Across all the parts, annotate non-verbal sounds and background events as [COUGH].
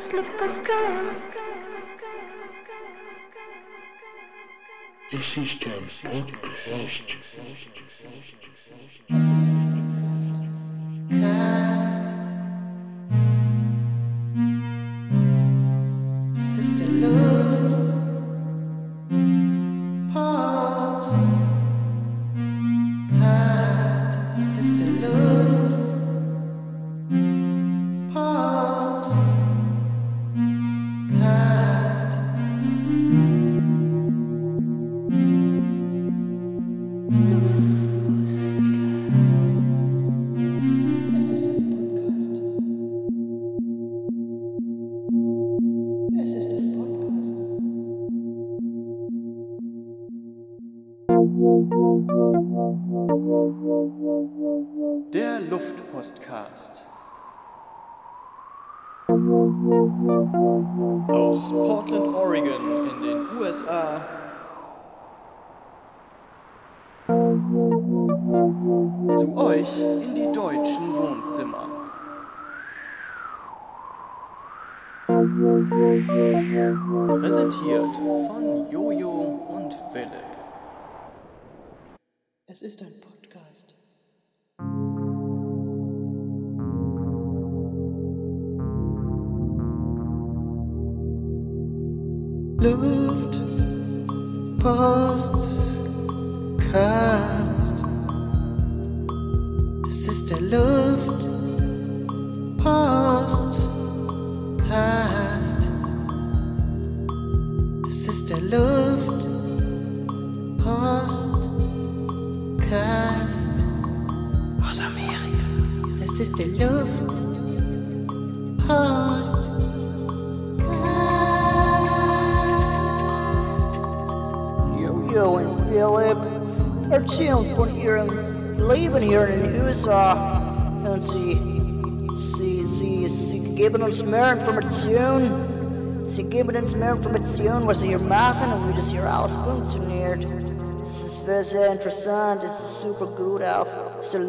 slipper skirts. Es ist ein Postcast. Aus Portland, Oregon in den USA. Zu euch in die deutschen Wohnzimmer. Präsentiert von Jojo und Philipp. Es ist ein Podcast. erzählen von ihrem Leben hier in den USA und sie, sie, sie, sie geben uns mehr Informationen. Sie geben uns mehr Informationen, was sie hier machen und wie das hier alles funktioniert. Es ist sehr, interessant, Is super gut auch, es ist der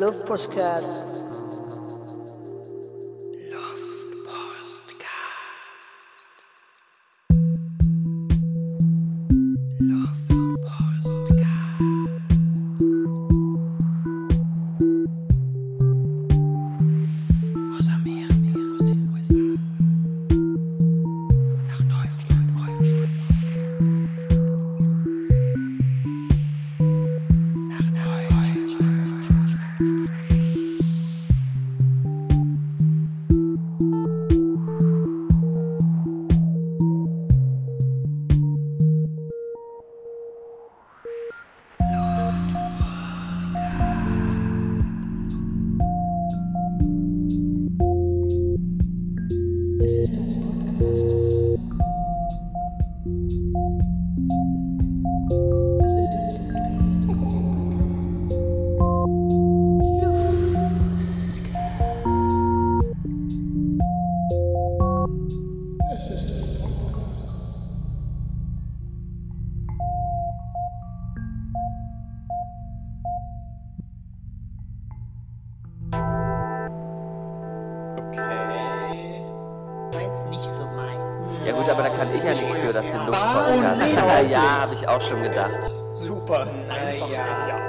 ich ja nichts für, dass den Wahnsinn. Luftpostcast. Ja, ja, habe ich auch schon gedacht. Super. Einfach genial.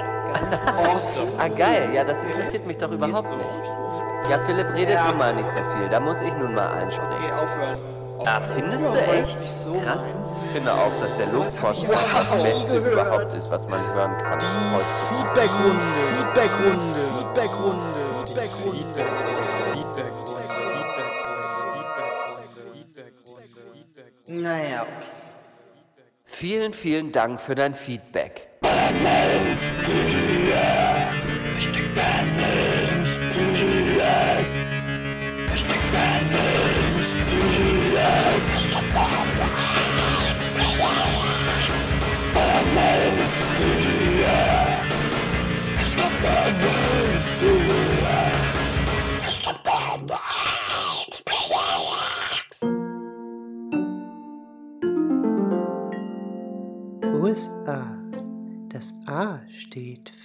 Awesome. Ah geil, ja, das interessiert mich doch überhaupt nicht. Ja, Philipp redet nun mal nicht so viel, da muss ich nun mal Okay, einspringen. aufhören. Ah, findest du echt? Krass. Ich finde auch, dass der Luftpostcast das Beste überhaupt ist, was man hören kann. heutzutage. Feedbackrunde, Feedbackrunde, Feedbackrunde, Feedbackrunde. Naja, okay. Vielen, vielen Dank für dein Feedback. USA.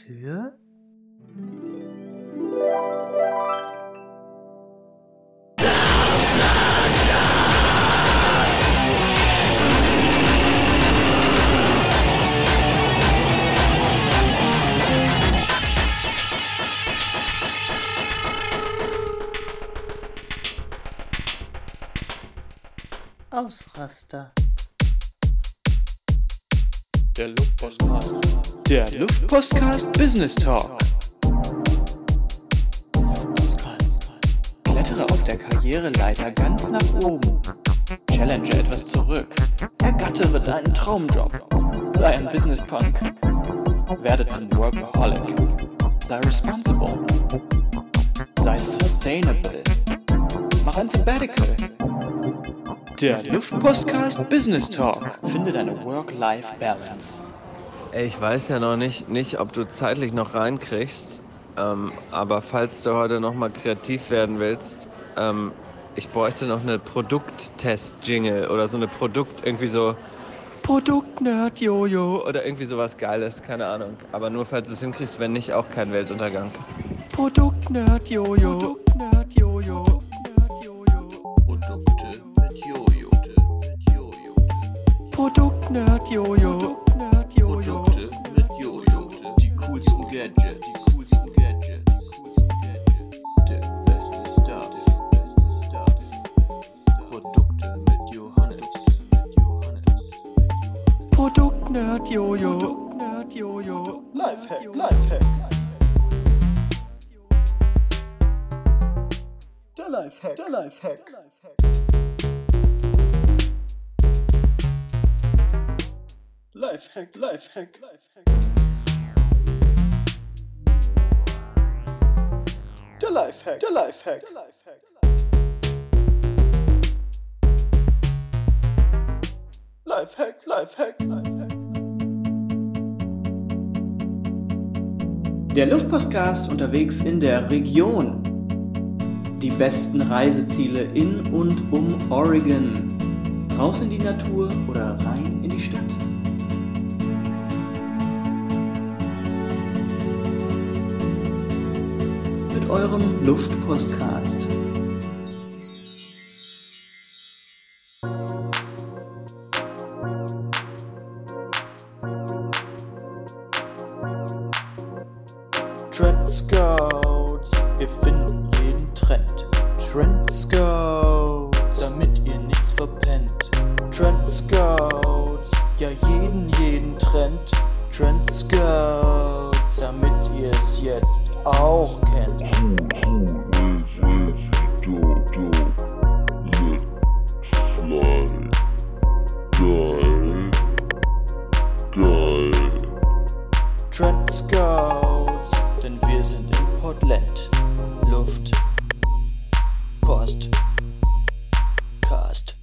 Für Ausraster. Der Luftpostcast. Der Luftpostcast Business Talk. Klettere auf der Karriereleiter ganz nach oben. Challenge etwas zurück. Ergattere deinen Traumjob. Sei ein Business Punk. Werde zum Workaholic. Sei responsible. Sei sustainable. Mach ein Sabbatical. Der Luftpostcast Business Talk. Finde deine Work-Life-Balance. Ich weiß ja noch nicht, nicht ob du zeitlich noch reinkriegst, ähm, aber falls du heute noch mal kreativ werden willst, ähm, ich bräuchte noch eine Produkttest-Jingle oder so eine Produkt, irgendwie so Produkt-Nerd-Jojo oder irgendwie sowas Geiles, keine Ahnung. Aber nur falls du es hinkriegst, wenn nicht, auch kein Weltuntergang. Produkt-Nerd-Jojo. Produkt-Nerd-Jojo. Produkt-Nerd-Jojo. Produkte mit Jojo. Die coolsten Gadgets. Die coolsten Gadgets. Der beste Stuff. Beste Stuff. Produkte mit Johannes. Mit Johannes. Produkt-Nerd-Jojo. Produkt-Nerd-Jojo. Lifehack, Lifehack. Der Lifehack, der Lifehack. Lifehack, Lifehack, Lifehack. Der Lifehack, der Lifehack, der Lifehack. Lifehack, Lifehack, Lifehack. Der Luftpostcast unterwegs in der Region. Die besten Reiseziele in und um Oregon. Raus in die Natur oder rein in die Stadt? Eurem Luftpostcast. Trend Scouts, wir finden jeden Trend. Trend Scouts, damit ihr nichts verpennt. Trend Scouts, ja jeden, jeden Trend. Trend Scouts, damit ihr es jetzt auch kennt. Trend Scouts, denn wir sind in Portland. Luft, Post, Cast.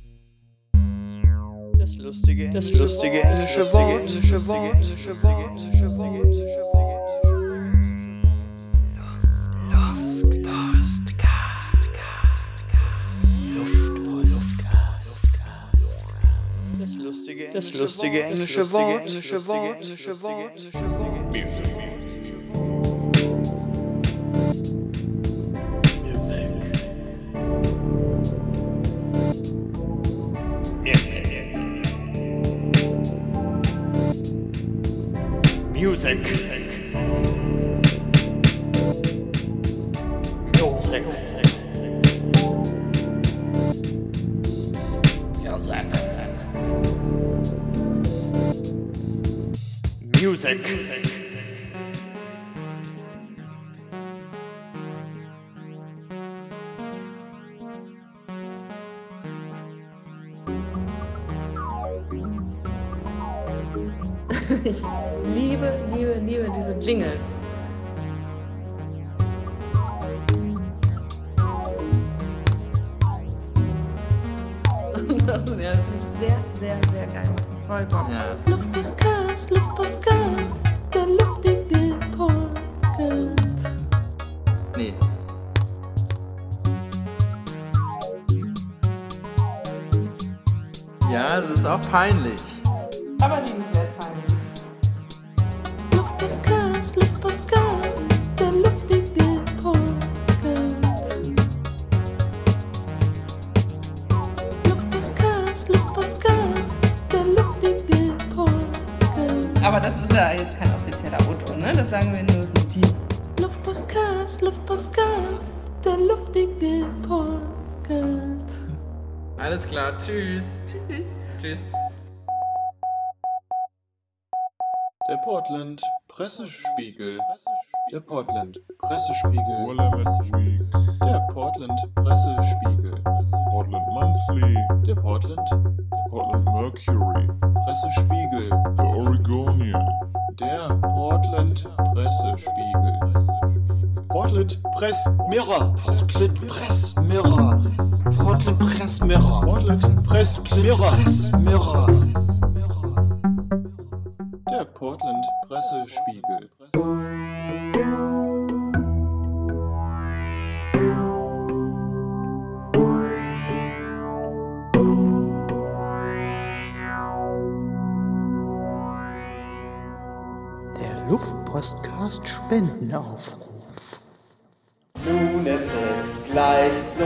Das lustige, das lustige englische Wort, Wort, englische Wort, englische Wort, englische Wort. Das lustige, englische Wort, englische Wort, englische Wort, englische Wort. Music. Music. Music. Ich liebe, liebe, liebe diese Jingles. [LAUGHS] Und das sehr, sehr, sehr geil. Voll Bock. Ja. Luftpostcast, Luftpostcast, der luftige Podcast. Nee. Ja, das ist auch peinlich. Aber liebenswert Tschüss. Tschüss. Tschüss. Der Portland Pressespiegel. Der Portland Pressespiegel. Der Portland Pressespiegel. Portland Monthly, Der Portland Portland Mercury, Pressespiegel. The Oregonian, Der Portland Pressespiegel. Portland Press Mirror. Portland Press Mirror. Portland Press Mirror. Portland Press Mirror. Press Mirror. Der Portland Pressespiegel. Der Luftpostcast Spendenaufruf. Nun ist es gleich so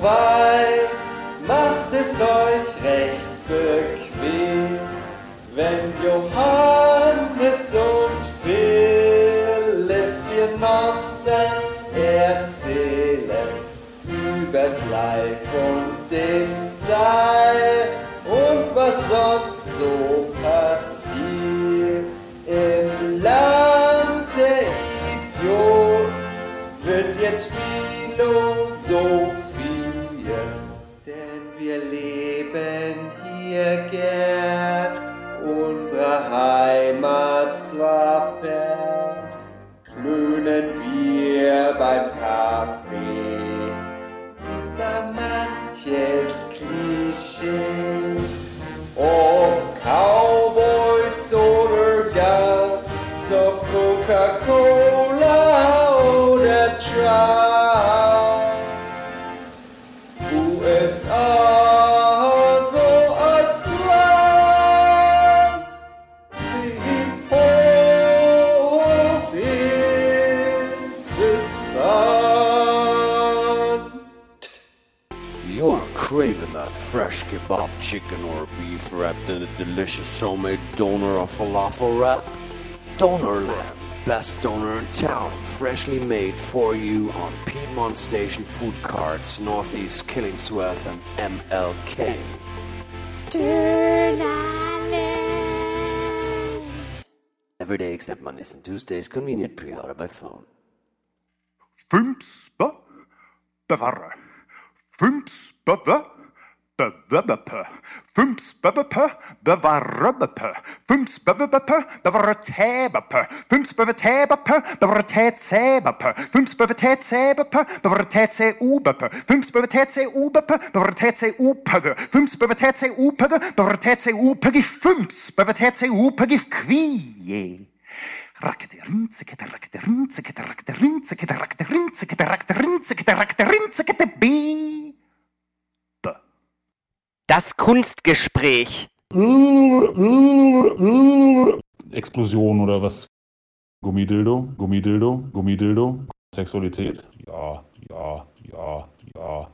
weit, macht es euch recht bequem, wenn Johannes und Philipp ihr Nonsens erzählen übers Life und den Style. Und was sonst so oder Trout. USA hochinteressant. You're craving that fresh kebab chicken or beef wrapped in a delicious homemade doner or falafel wrap? Donerland, best doner in town, freshly made for you on Piedmont Station food carts, Northeast Killingsworth and MLK. Every day except Mondays and Tuesdays, convenient pre-order by phone. Fumspe bevare bewubbepe, fumps bubbepe, bevarubbepe, fumps bubbepe, bevaratabepe, fumps bevatabepe, bevaratatsebbepe, fumps bevatatsebbepe, bevaratatseubepe, fumps bevatatseubepe, bevaratatseupege, fumps bevatatseuupege, bevaratatseupege, fumps bevatatseuupege, kwie. Rakete, be. Das Kunstgespräch. Explosion oder was? Gummidildo, Gummidildo, Gummidildo. Sexualität. Ja, ja, ja, ja,